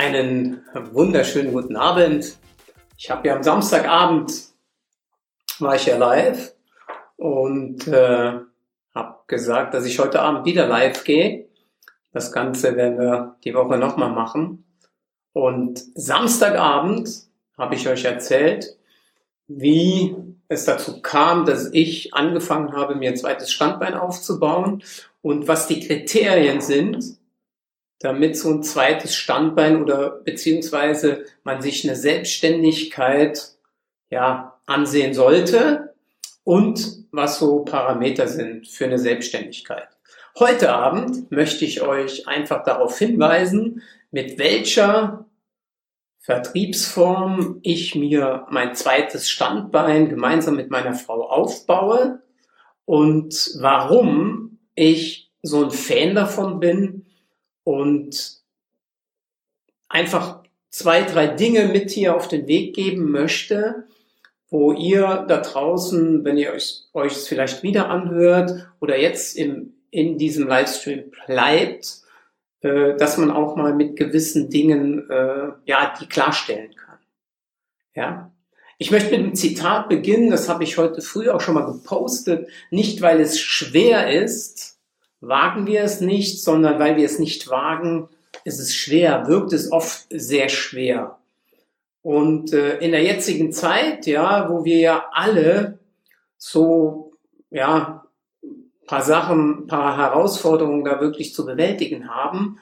Einen wunderschönen guten Abend. Ich habe ja am Samstagabend war ich ja live und äh, habe gesagt, dass ich heute Abend wieder live gehe. Das Ganze werden wir die Woche nochmal machen. Und Samstagabend habe ich euch erzählt, wie es dazu kam, dass ich angefangen habe, mir ein zweites Standbein aufzubauen und was die Kriterien sind, damit so ein zweites Standbein oder beziehungsweise man sich eine Selbstständigkeit ja ansehen sollte und was so Parameter sind für eine Selbstständigkeit. Heute Abend möchte ich euch einfach darauf hinweisen, mit welcher Vertriebsform ich mir mein zweites Standbein gemeinsam mit meiner Frau aufbaue und warum ich so ein Fan davon bin, und einfach zwei, drei Dinge mit hier auf den Weg geben möchte, wo ihr da draußen, wenn ihr euch, euch es vielleicht wieder anhört oder jetzt im, in diesem Livestream bleibt, äh, dass man auch mal mit gewissen Dingen, äh, ja, die klarstellen kann. Ja. Ich möchte mit einem Zitat beginnen, das habe ich heute früh auch schon mal gepostet, nicht weil es schwer ist, wagen wir es nicht, sondern weil wir es nicht wagen, ist es schwer, wirkt es oft sehr schwer. Und äh, in der jetzigen Zeit, ja, wo wir ja alle so, ja, paar Sachen, paar Herausforderungen da wirklich zu bewältigen haben,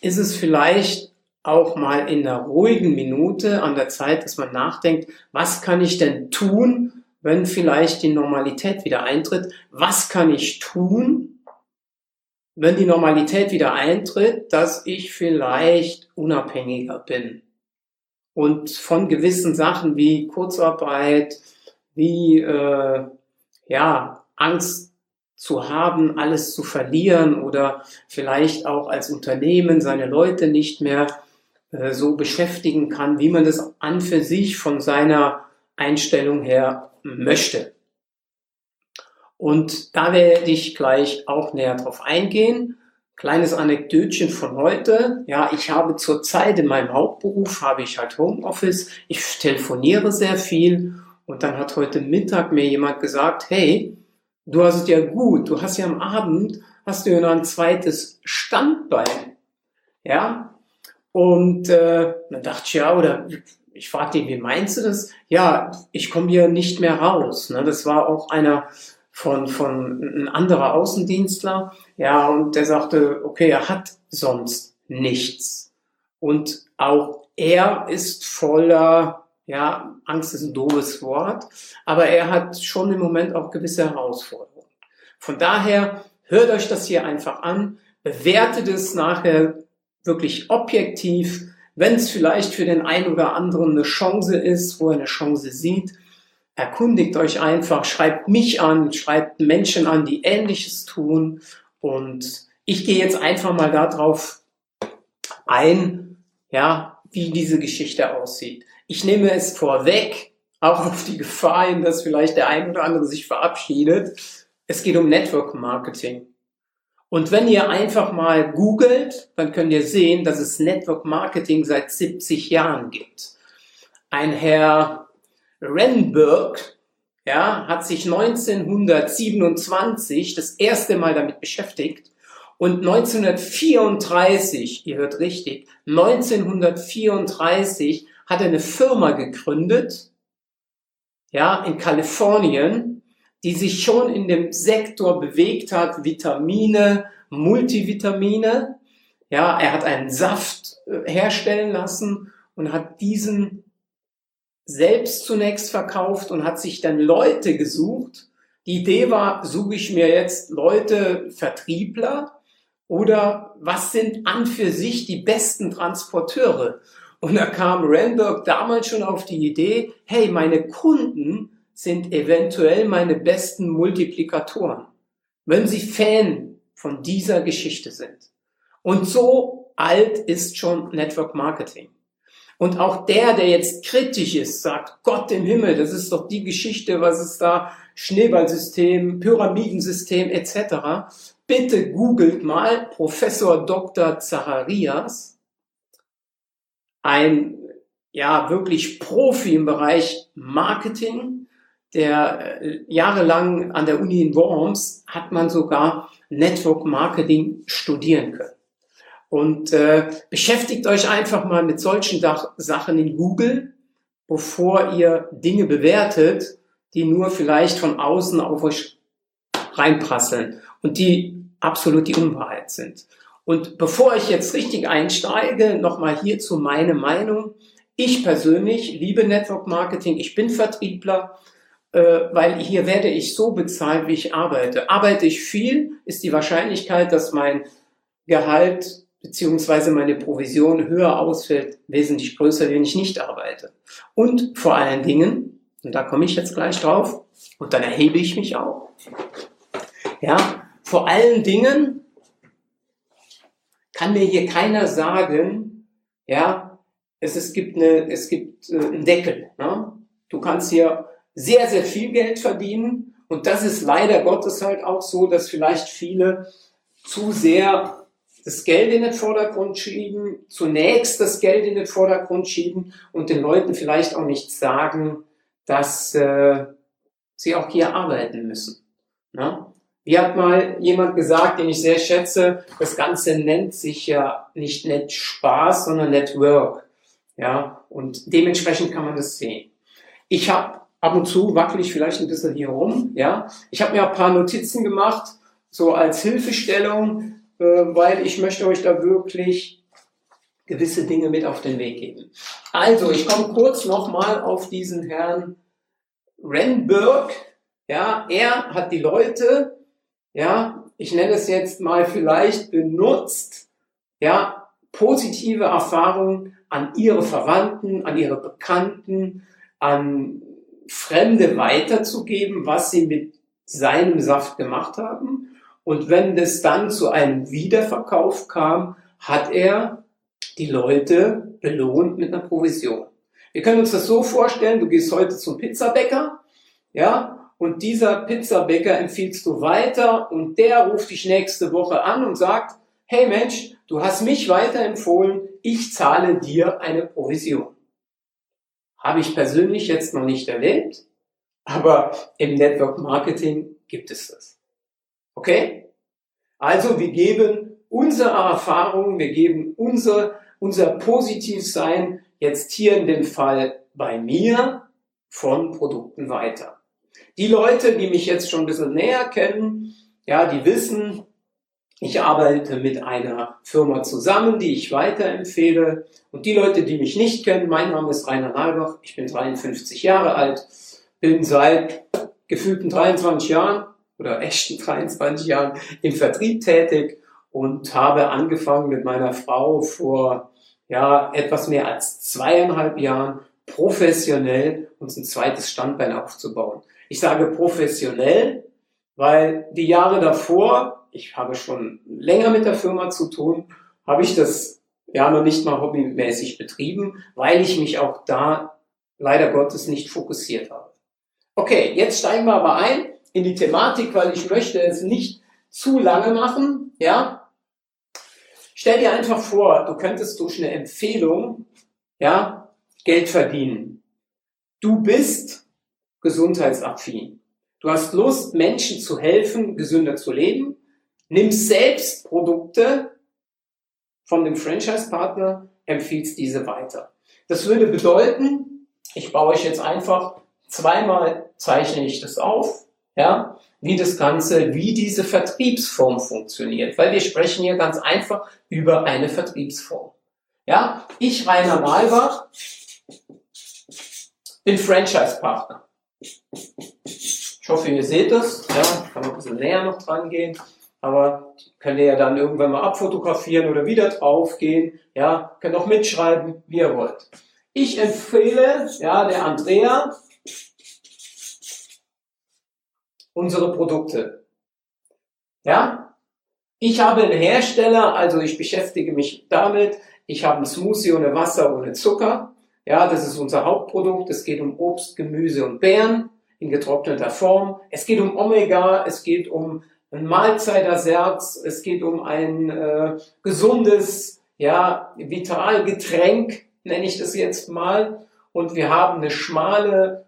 ist es vielleicht auch mal in einer ruhigen Minute an der Zeit, dass man nachdenkt, was kann ich denn tun, wenn vielleicht die Normalität wieder eintritt? Was kann ich tun, wenn die Normalität wieder eintritt, dass ich vielleicht unabhängiger bin und von gewissen Sachen wie Kurzarbeit, wie äh, ja Angst zu haben, alles zu verlieren oder vielleicht auch als Unternehmen seine Leute nicht mehr äh, so beschäftigen kann, wie man das an für sich von seiner Einstellung her möchte. Und da werde ich gleich auch näher drauf eingehen. Kleines Anekdötchen von heute. Ja, ich habe zurzeit in meinem Hauptberuf habe ich halt Homeoffice. Ich telefoniere sehr viel. Und dann hat heute Mittag mir jemand gesagt, hey, du hast es ja gut. Du hast ja am Abend, hast du ja noch ein zweites Standbein. Ja. Und äh, dann dachte ich, ja, oder ich fragte ihn, wie meinst du das? Ja, ich komme hier nicht mehr raus. Ne? Das war auch einer von, von ein anderer Außendienstler, ja, und der sagte, okay, er hat sonst nichts. Und auch er ist voller, ja, Angst ist ein doofes Wort, aber er hat schon im Moment auch gewisse Herausforderungen. Von daher hört euch das hier einfach an, bewertet es nachher wirklich objektiv, wenn es vielleicht für den einen oder anderen eine Chance ist, wo er eine Chance sieht, erkundigt euch einfach, schreibt mich an, schreibt Menschen an, die Ähnliches tun. Und ich gehe jetzt einfach mal darauf ein, ja, wie diese Geschichte aussieht. Ich nehme es vorweg, auch auf die Gefahr hin, dass vielleicht der ein oder andere sich verabschiedet. Es geht um Network Marketing. Und wenn ihr einfach mal googelt, dann könnt ihr sehen, dass es Network Marketing seit 70 Jahren gibt. Ein Herr Renberg ja, hat sich 1927 das erste Mal damit beschäftigt und 1934, ihr hört richtig, 1934 hat er eine Firma gegründet, ja, in Kalifornien, die sich schon in dem Sektor bewegt hat, Vitamine, Multivitamine. Ja, er hat einen Saft äh, herstellen lassen und hat diesen selbst zunächst verkauft und hat sich dann Leute gesucht. Die Idee war, suche ich mir jetzt Leute, Vertriebler oder was sind an für sich die besten Transporteure? Und da kam Randberg damals schon auf die Idee, hey, meine Kunden sind eventuell meine besten Multiplikatoren, wenn sie Fan von dieser Geschichte sind. Und so alt ist schon Network Marketing. Und auch der, der jetzt kritisch ist, sagt, Gott im Himmel, das ist doch die Geschichte, was ist da, Schneeballsystem, Pyramidensystem etc. Bitte googelt mal Professor Dr. Zacharias. ein ja wirklich Profi im Bereich Marketing, der äh, jahrelang an der Uni in Worms hat man sogar Network Marketing studieren können. Und äh, beschäftigt euch einfach mal mit solchen Sachen in Google, bevor ihr Dinge bewertet, die nur vielleicht von außen auf euch reinprasseln und die absolut die Unwahrheit sind. Und bevor ich jetzt richtig einsteige, nochmal hierzu meine Meinung. Ich persönlich liebe Network Marketing. Ich bin Vertriebler, äh, weil hier werde ich so bezahlt, wie ich arbeite. Arbeite ich viel, ist die Wahrscheinlichkeit, dass mein Gehalt beziehungsweise meine Provision höher ausfällt, wesentlich größer, wenn ich nicht arbeite. Und vor allen Dingen, und da komme ich jetzt gleich drauf, und dann erhebe ich mich auch, ja, vor allen Dingen kann mir hier keiner sagen, ja, es, es gibt, eine, es gibt äh, einen Deckel. Ne? Du kannst hier sehr, sehr viel Geld verdienen. Und das ist leider Gottes halt auch so, dass vielleicht viele zu sehr das Geld in den Vordergrund schieben, zunächst das Geld in den Vordergrund schieben und den Leuten vielleicht auch nicht sagen, dass äh, sie auch hier arbeiten müssen. Ne? Wie hat mal jemand gesagt, den ich sehr schätze, das Ganze nennt sich ja nicht Net Spaß, sondern Network. Ja, und dementsprechend kann man das sehen. Ich habe ab und zu wackel ich vielleicht ein bisschen hier rum. Ja, ich habe mir ein paar Notizen gemacht, so als Hilfestellung, äh, weil ich möchte euch da wirklich gewisse Dinge mit auf den Weg geben. Also, ich komme kurz nochmal auf diesen Herrn Renberg. Ja, er hat die Leute ja, ich nenne es jetzt mal vielleicht benutzt, ja, positive Erfahrungen an ihre Verwandten, an ihre Bekannten, an Fremde weiterzugeben, was sie mit seinem Saft gemacht haben. Und wenn es dann zu einem Wiederverkauf kam, hat er die Leute belohnt mit einer Provision. Wir können uns das so vorstellen, du gehst heute zum Pizzabäcker, ja, und dieser Pizzabäcker empfiehlst du weiter und der ruft dich nächste Woche an und sagt, hey Mensch, du hast mich weiterempfohlen, ich zahle dir eine Provision. Habe ich persönlich jetzt noch nicht erlebt, aber im Network Marketing gibt es das. Okay? Also wir geben unsere Erfahrungen, wir geben unser, unser Positivsein jetzt hier in dem Fall bei mir von Produkten weiter. Die Leute, die mich jetzt schon ein bisschen näher kennen, ja, die wissen, ich arbeite mit einer Firma zusammen, die ich weiterempfehle. Und die Leute, die mich nicht kennen, mein Name ist Rainer Nalbach, ich bin 53 Jahre alt, bin seit gefühlten 23 Jahren oder echten 23 Jahren im Vertrieb tätig und habe angefangen mit meiner Frau vor ja, etwas mehr als zweieinhalb Jahren professionell uns ein zweites Standbein aufzubauen. Ich sage professionell, weil die Jahre davor, ich habe schon länger mit der Firma zu tun, habe ich das ja noch nicht mal hobbymäßig betrieben, weil ich mich auch da leider Gottes nicht fokussiert habe. Okay, jetzt steigen wir aber ein in die Thematik, weil ich möchte es nicht zu lange machen, ja. Stell dir einfach vor, du könntest durch eine Empfehlung, ja, Geld verdienen. Du bist gesundheitsaffin. Du hast Lust, Menschen zu helfen, gesünder zu leben, nimmst selbst Produkte von dem Franchise-Partner, empfiehlst diese weiter. Das würde bedeuten, ich baue euch jetzt einfach zweimal zeichne ich das auf, ja, wie das Ganze, wie diese Vertriebsform funktioniert, weil wir sprechen hier ganz einfach über eine Vertriebsform. Ja, ich Rainer Malbach bin Franchise-Partner. Ich hoffe, ihr seht das. Ja, kann man ein bisschen näher noch dran gehen. Aber könnt ihr ja dann irgendwann mal abfotografieren oder wieder draufgehen. Ja, könnt auch mitschreiben, wie ihr wollt. Ich empfehle, ja, der Andrea, unsere Produkte. Ja, ich habe einen Hersteller, also ich beschäftige mich damit. Ich habe einen Smoothie ohne Wasser, ohne Zucker. Ja, das ist unser Hauptprodukt. Es geht um Obst, Gemüse und Beeren in getrockneter Form. Es geht um Omega, es geht um ein Mahlzeitersatz, es geht um ein äh, gesundes, ja, Vitalgetränk, nenne ich das jetzt mal. Und wir haben eine schmale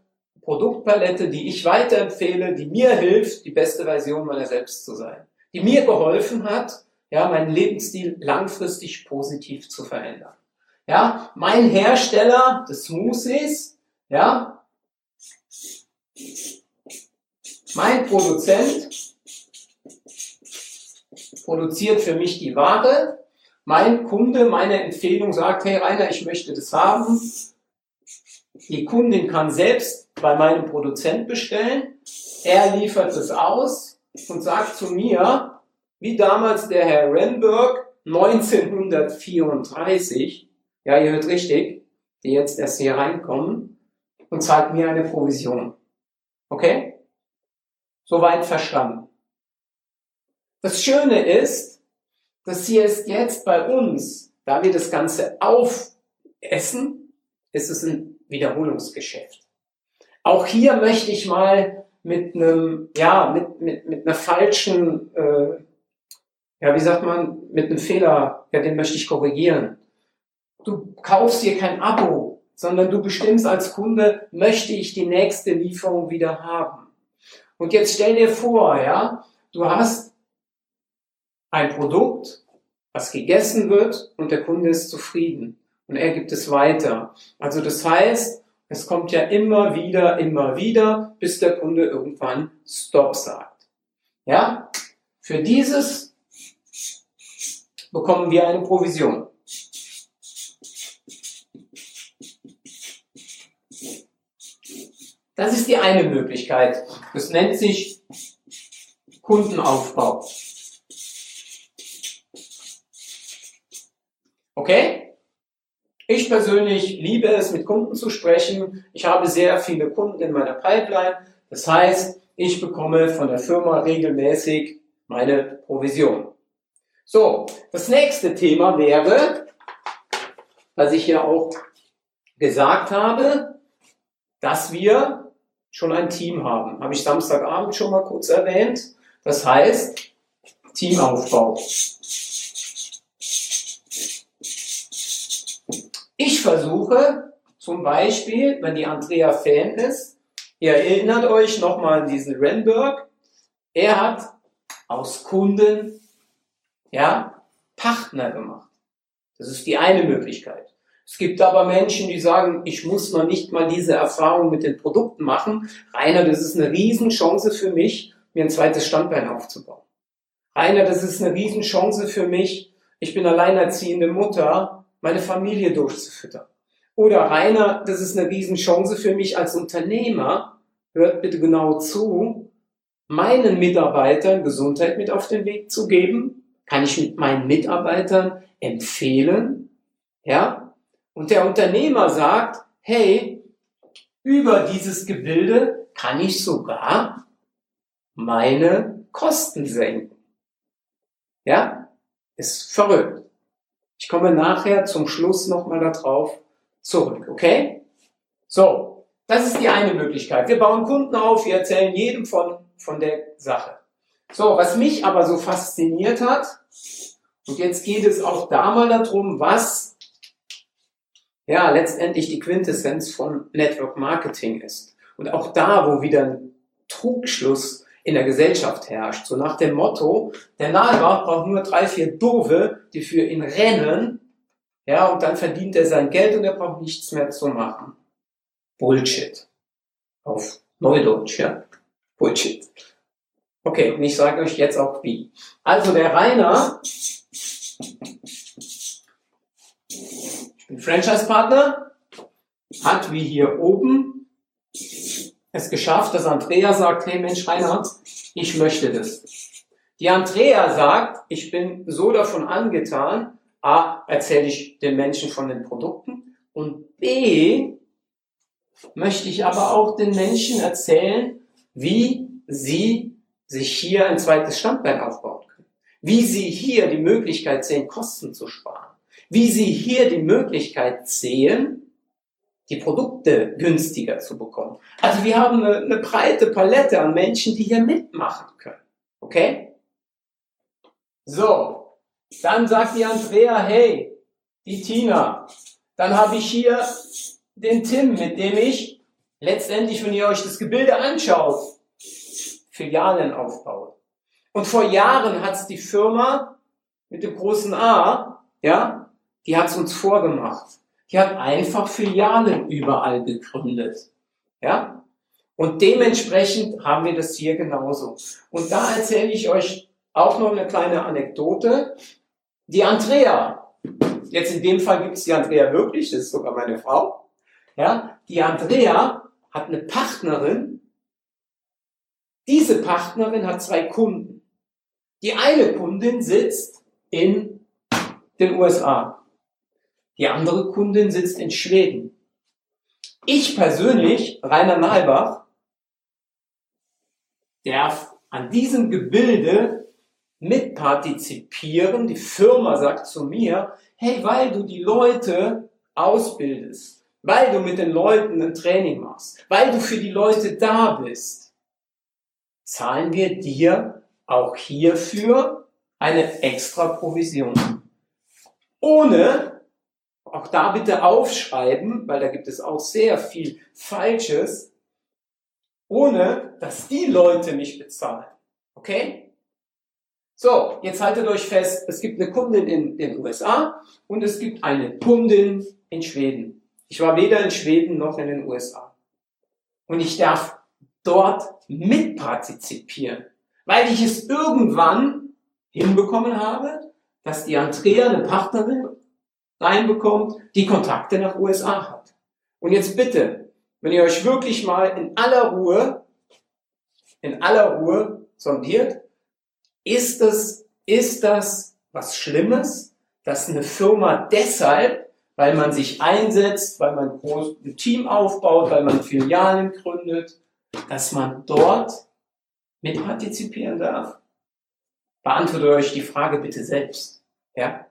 Produktpalette, die ich weiterempfehle, die mir hilft, die beste Version meiner selbst zu sein. Die mir geholfen hat, ja, meinen Lebensstil langfristig positiv zu verändern. Ja, mein Hersteller des Smoothies, ja, mein Produzent produziert für mich die Ware. Mein Kunde, meine Empfehlung sagt, hey Rainer, ich möchte das haben. Die Kundin kann selbst bei meinem Produzent bestellen. Er liefert es aus und sagt zu mir, wie damals der Herr Renberg 1934, ja, ihr hört richtig, die jetzt erst hier reinkommen, und zahlt mir eine Provision. Okay? Soweit verstanden. Das Schöne ist, dass hier ist jetzt bei uns, da wir das Ganze aufessen, ist es ein Wiederholungsgeschäft. Auch hier möchte ich mal mit einem, ja, mit, mit, mit einer falschen, äh, ja, wie sagt man, mit einem Fehler, ja, den möchte ich korrigieren. Du kaufst hier kein Abo, sondern du bestimmst als Kunde, möchte ich die nächste Lieferung wieder haben. Und jetzt stell dir vor, ja, du hast ein Produkt, was gegessen wird und der Kunde ist zufrieden und er gibt es weiter. Also das heißt, es kommt ja immer wieder, immer wieder, bis der Kunde irgendwann Stop sagt. Ja? Für dieses bekommen wir eine Provision. Das ist die eine Möglichkeit. Das nennt sich Kundenaufbau. Okay? Ich persönlich liebe es, mit Kunden zu sprechen. Ich habe sehr viele Kunden in meiner Pipeline. Das heißt, ich bekomme von der Firma regelmäßig meine Provision. So, das nächste Thema wäre, was ich ja auch gesagt habe, dass wir schon ein Team haben. Habe ich Samstagabend schon mal kurz erwähnt. Das heißt, Teamaufbau. Ich versuche zum Beispiel, wenn die Andrea Fan ist, ihr erinnert euch nochmal an diesen Renberg, er hat aus Kunden, ja, Partner gemacht. Das ist die eine Möglichkeit. Es gibt aber Menschen, die sagen, ich muss noch nicht mal diese Erfahrung mit den Produkten machen. Rainer, das ist eine Riesenchance für mich, mir ein zweites Standbein aufzubauen. Rainer, das ist eine Riesenchance für mich. Ich bin alleinerziehende Mutter, meine Familie durchzufüttern. Oder Rainer, das ist eine Riesenchance für mich als Unternehmer. Hört bitte genau zu, meinen Mitarbeitern Gesundheit mit auf den Weg zu geben. Kann ich mit meinen Mitarbeitern empfehlen. Ja, und der Unternehmer sagt, hey, über dieses Gebilde kann ich sogar meine Kosten senken. Ja, ist verrückt. Komme nachher zum Schluss nochmal darauf zurück, okay? So, das ist die eine Möglichkeit. Wir bauen Kunden auf, wir erzählen jedem von, von der Sache. So, was mich aber so fasziniert hat, und jetzt geht es auch da mal darum, was ja letztendlich die Quintessenz von Network Marketing ist. Und auch da, wo wieder ein Trugschluss in der Gesellschaft herrscht, so nach dem Motto, der Nahelbach braucht nur drei, vier Dove, die für ihn rennen, ja, und dann verdient er sein Geld und er braucht nichts mehr zu machen. Bullshit. Auf Neudeutsch, ja. Bullshit. Okay, und ich sage euch jetzt auch wie. Also der Rainer Franchise-Partner hat wie hier oben es geschafft, dass Andrea sagt, hey Mensch, Reinhard, ich möchte das. Die Andrea sagt, ich bin so davon angetan, A, erzähle ich den Menschen von den Produkten und B, möchte ich aber auch den Menschen erzählen, wie sie sich hier ein zweites Standbein aufbauen können. Wie sie hier die Möglichkeit sehen, Kosten zu sparen wie Sie hier die Möglichkeit sehen, die Produkte günstiger zu bekommen. Also wir haben eine, eine breite Palette an Menschen, die hier mitmachen können. Okay? So, dann sagt die Andrea, hey, die Tina, Dann habe ich hier den Tim, mit dem ich letztendlich, wenn ihr euch das Gebilde anschaut, Filialen aufbaue. Und vor Jahren hat es die Firma mit dem großen A, ja, die hat es uns vorgemacht. Die hat einfach Filialen überall gegründet. Ja? Und dementsprechend haben wir das hier genauso. Und da erzähle ich euch auch noch eine kleine Anekdote. Die Andrea, jetzt in dem Fall gibt es die Andrea wirklich, das ist sogar meine Frau. Ja, die Andrea hat eine Partnerin. Diese Partnerin hat zwei Kunden. Die eine Kundin sitzt in den USA. Die andere Kundin sitzt in Schweden. Ich persönlich, Rainer Nalbach, darf an diesem Gebilde mitpartizipieren. Die Firma sagt zu mir, hey, weil du die Leute ausbildest, weil du mit den Leuten ein Training machst, weil du für die Leute da bist, zahlen wir dir auch hierfür eine extra Provision. Ohne, auch da bitte aufschreiben, weil da gibt es auch sehr viel Falsches, ohne dass die Leute mich bezahlen. Okay? So, jetzt haltet euch fest, es gibt eine Kundin in den USA und es gibt eine Kundin in Schweden. Ich war weder in Schweden noch in den USA. Und ich darf dort mitpartizipieren, weil ich es irgendwann hinbekommen habe, dass die Andrea eine Partnerin reinbekommt, die Kontakte nach USA hat. Und jetzt bitte, wenn ihr euch wirklich mal in aller Ruhe, in aller Ruhe sondiert, ist das, ist das was Schlimmes, dass eine Firma deshalb, weil man sich einsetzt, weil man ein Team aufbaut, weil man Filialen gründet, dass man dort mitpartizipieren darf? Beantwortet euch die Frage bitte selbst. Ja?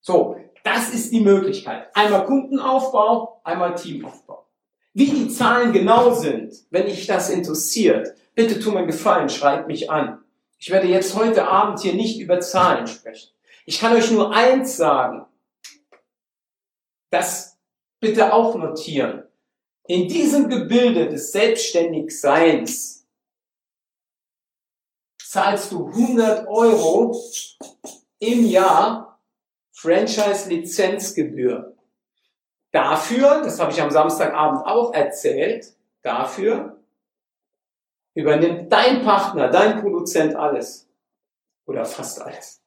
So, das ist die Möglichkeit. Einmal Kundenaufbau, einmal Teamaufbau. Wie die Zahlen genau sind, wenn dich das interessiert, bitte tu mir Gefallen, schreibt mich an. Ich werde jetzt heute Abend hier nicht über Zahlen sprechen. Ich kann euch nur eins sagen. Das bitte auch notieren. In diesem Gebilde des Selbstständigseins zahlst du 100 Euro im Jahr Franchise-Lizenzgebühr. Dafür, das habe ich am Samstagabend auch erzählt, dafür übernimmt dein Partner, dein Produzent alles. Oder fast alles.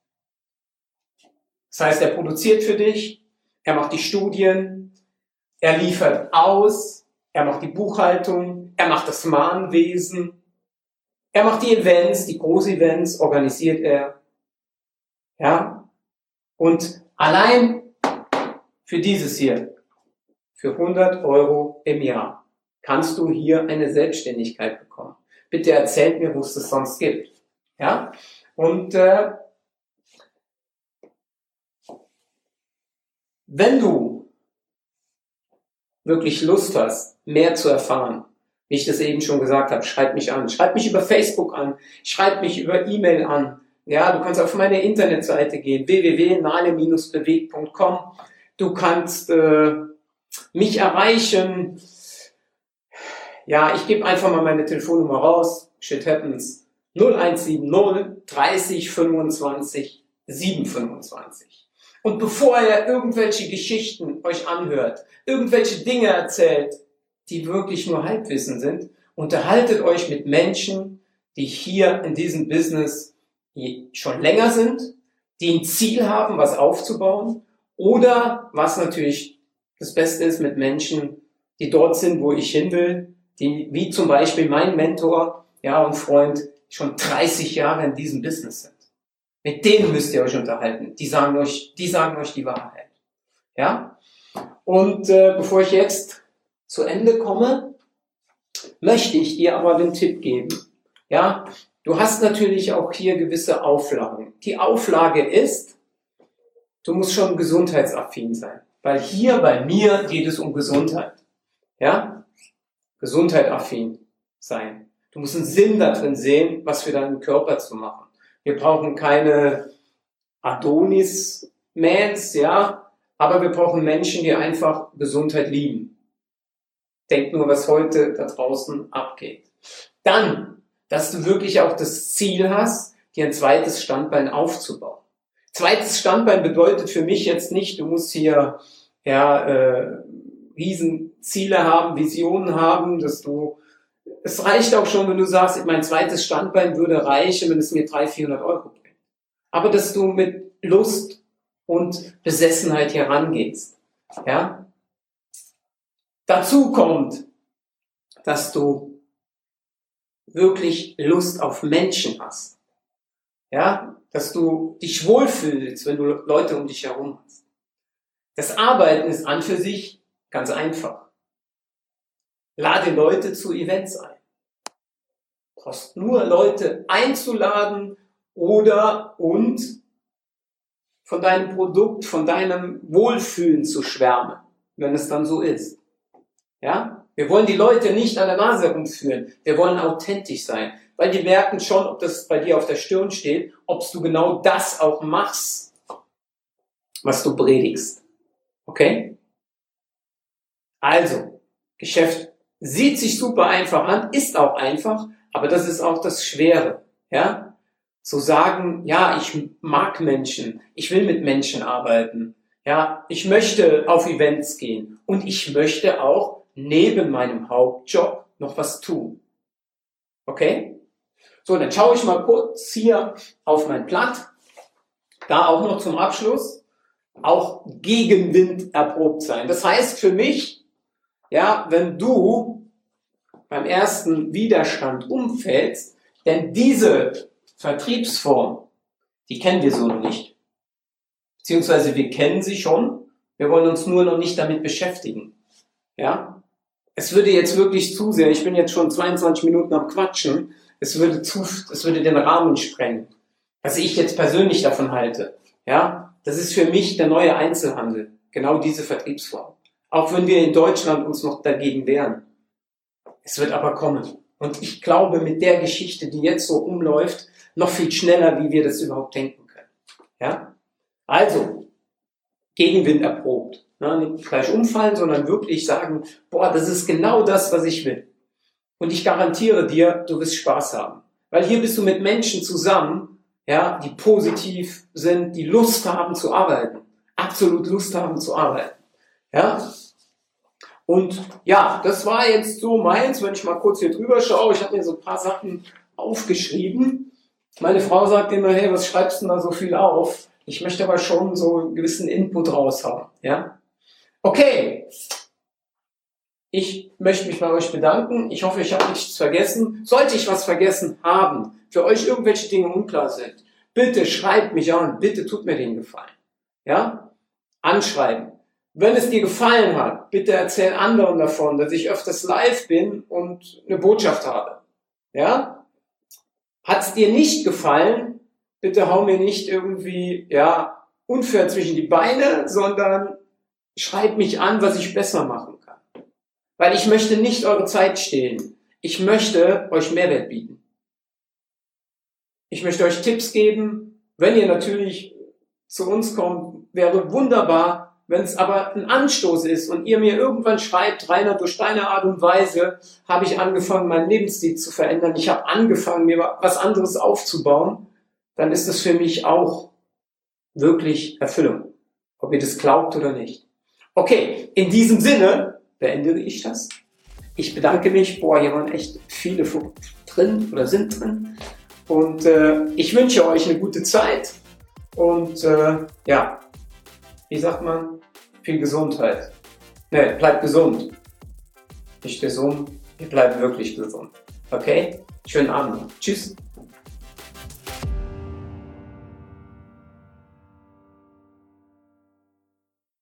Das heißt, er produziert für dich, er macht die Studien, er liefert aus, er macht die Buchhaltung, er macht das Mahnwesen, er macht die Events, die Großevents organisiert er. Ja? Und allein für dieses hier, für 100 Euro im Jahr, kannst du hier eine Selbstständigkeit bekommen. Bitte erzählt mir, wo es das sonst gibt. Ja? Und äh, wenn du wirklich Lust hast, mehr zu erfahren, wie ich das eben schon gesagt habe, schreib mich an. Schreib mich über Facebook an. Schreib mich über E-Mail an. Ja, du kannst auf meine Internetseite gehen, www.nale-beweg.com. Du kannst äh, mich erreichen. Ja, ich gebe einfach mal meine Telefonnummer raus. Shit happens. 0170 30 25 725. Und bevor ihr irgendwelche Geschichten euch anhört, irgendwelche Dinge erzählt, die wirklich nur Halbwissen sind. Unterhaltet euch mit Menschen, die hier in diesem Business schon länger sind, die ein Ziel haben, was aufzubauen oder was natürlich das Beste ist mit Menschen, die dort sind, wo ich hin will, die, wie zum Beispiel mein Mentor, ja, und Freund, schon 30 Jahre in diesem Business sind. Mit denen müsst ihr euch unterhalten. Die sagen euch, die sagen euch die Wahrheit. Ja? Und äh, bevor ich jetzt zu Ende komme, möchte ich dir aber den Tipp geben. Ja, du hast natürlich auch hier gewisse Auflagen. Die Auflage ist, du musst schon gesundheitsaffin sein, weil hier bei mir geht es um Gesundheit. Ja, gesundheitaffin sein. Du musst einen Sinn darin sehen, was für deinen Körper zu machen. Wir brauchen keine Adonis-Mans, ja, aber wir brauchen Menschen, die einfach Gesundheit lieben. Denk nur, was heute da draußen abgeht. Dann, dass du wirklich auch das Ziel hast, dir ein zweites Standbein aufzubauen. Zweites Standbein bedeutet für mich jetzt nicht, du musst hier ja, äh, Riesenziele haben, Visionen haben, dass du, es reicht auch schon, wenn du sagst, mein zweites Standbein würde reichen, wenn es mir 300, 400 Euro bringt. Aber dass du mit Lust und Besessenheit herangehst, ja. Dazu kommt, dass du wirklich Lust auf Menschen hast. Ja, dass du dich wohlfühlst, wenn du Leute um dich herum hast. Das Arbeiten ist an für sich ganz einfach. Lade Leute zu Events ein. Brauchst nur Leute einzuladen oder und von deinem Produkt, von deinem Wohlfühlen zu schwärmen, wenn es dann so ist. Ja? Wir wollen die Leute nicht an der Nase herumführen. Wir wollen authentisch sein, weil die merken schon, ob das bei dir auf der Stirn steht, ob du genau das auch machst, was du predigst. Okay? Also, Geschäft sieht sich super einfach an, ist auch einfach, aber das ist auch das Schwere. Ja? Zu sagen, ja, ich mag Menschen, ich will mit Menschen arbeiten, ja, ich möchte auf Events gehen und ich möchte auch neben meinem Hauptjob noch was tun. Okay? So, dann schaue ich mal kurz hier auf mein Blatt. Da auch noch zum Abschluss auch Gegenwind erprobt sein. Das heißt für mich, ja, wenn du beim ersten Widerstand umfällst, denn diese Vertriebsform, die kennen wir so noch nicht. Beziehungsweise wir kennen sie schon, wir wollen uns nur noch nicht damit beschäftigen. Ja? Es würde jetzt wirklich zu sehr, ich bin jetzt schon 22 Minuten am Quatschen, es würde zu, es würde den Rahmen sprengen. Was ich jetzt persönlich davon halte. Ja? Das ist für mich der neue Einzelhandel. Genau diese Vertriebsform. Auch wenn wir in Deutschland uns noch dagegen wehren. Es wird aber kommen. Und ich glaube, mit der Geschichte, die jetzt so umläuft, noch viel schneller, wie wir das überhaupt denken können. Ja? Also, Gegenwind erprobt. Ne? Nicht gleich umfallen, sondern wirklich sagen, boah, das ist genau das, was ich will. Und ich garantiere dir, du wirst Spaß haben. Weil hier bist du mit Menschen zusammen, ja, die positiv sind, die Lust haben zu arbeiten. Absolut Lust haben zu arbeiten. Ja? Und ja, das war jetzt so meins, wenn ich mal kurz hier drüber schaue. Ich habe mir so ein paar Sachen aufgeschrieben. Meine Frau sagt immer, hey, was schreibst du da so viel auf? Ich möchte aber schon so einen gewissen Input raushauen. Ja? Okay. Ich möchte mich bei euch bedanken. Ich hoffe, ich habe nichts vergessen. Sollte ich was vergessen haben, für euch irgendwelche Dinge unklar sind, bitte schreibt mich an. Bitte tut mir den Gefallen. Ja? Anschreiben. Wenn es dir gefallen hat, bitte erzähl anderen davon, dass ich öfters live bin und eine Botschaft habe. Ja? Hat es dir nicht gefallen, bitte hau mir nicht irgendwie, ja, unfair zwischen die Beine, sondern schreib mich an, was ich besser machen kann. Weil ich möchte nicht eure Zeit stehlen. Ich möchte euch Mehrwert bieten. Ich möchte euch Tipps geben. Wenn ihr natürlich zu uns kommt, wäre wunderbar, wenn es aber ein Anstoß ist und ihr mir irgendwann schreibt, Rainer, durch deine Art und Weise habe ich angefangen, meinen Lebensstil zu verändern, ich habe angefangen, mir was anderes aufzubauen, dann ist das für mich auch wirklich Erfüllung. Ob ihr das glaubt oder nicht. Okay, in diesem Sinne beende ich das. Ich bedanke mich. Boah, hier waren echt viele drin oder sind drin. Und äh, ich wünsche euch eine gute Zeit. Und äh, ja, wie sagt man, viel Gesundheit. Ne, bleibt gesund. Nicht gesund, ihr bleibt wirklich gesund. Okay? Schönen Abend. Tschüss.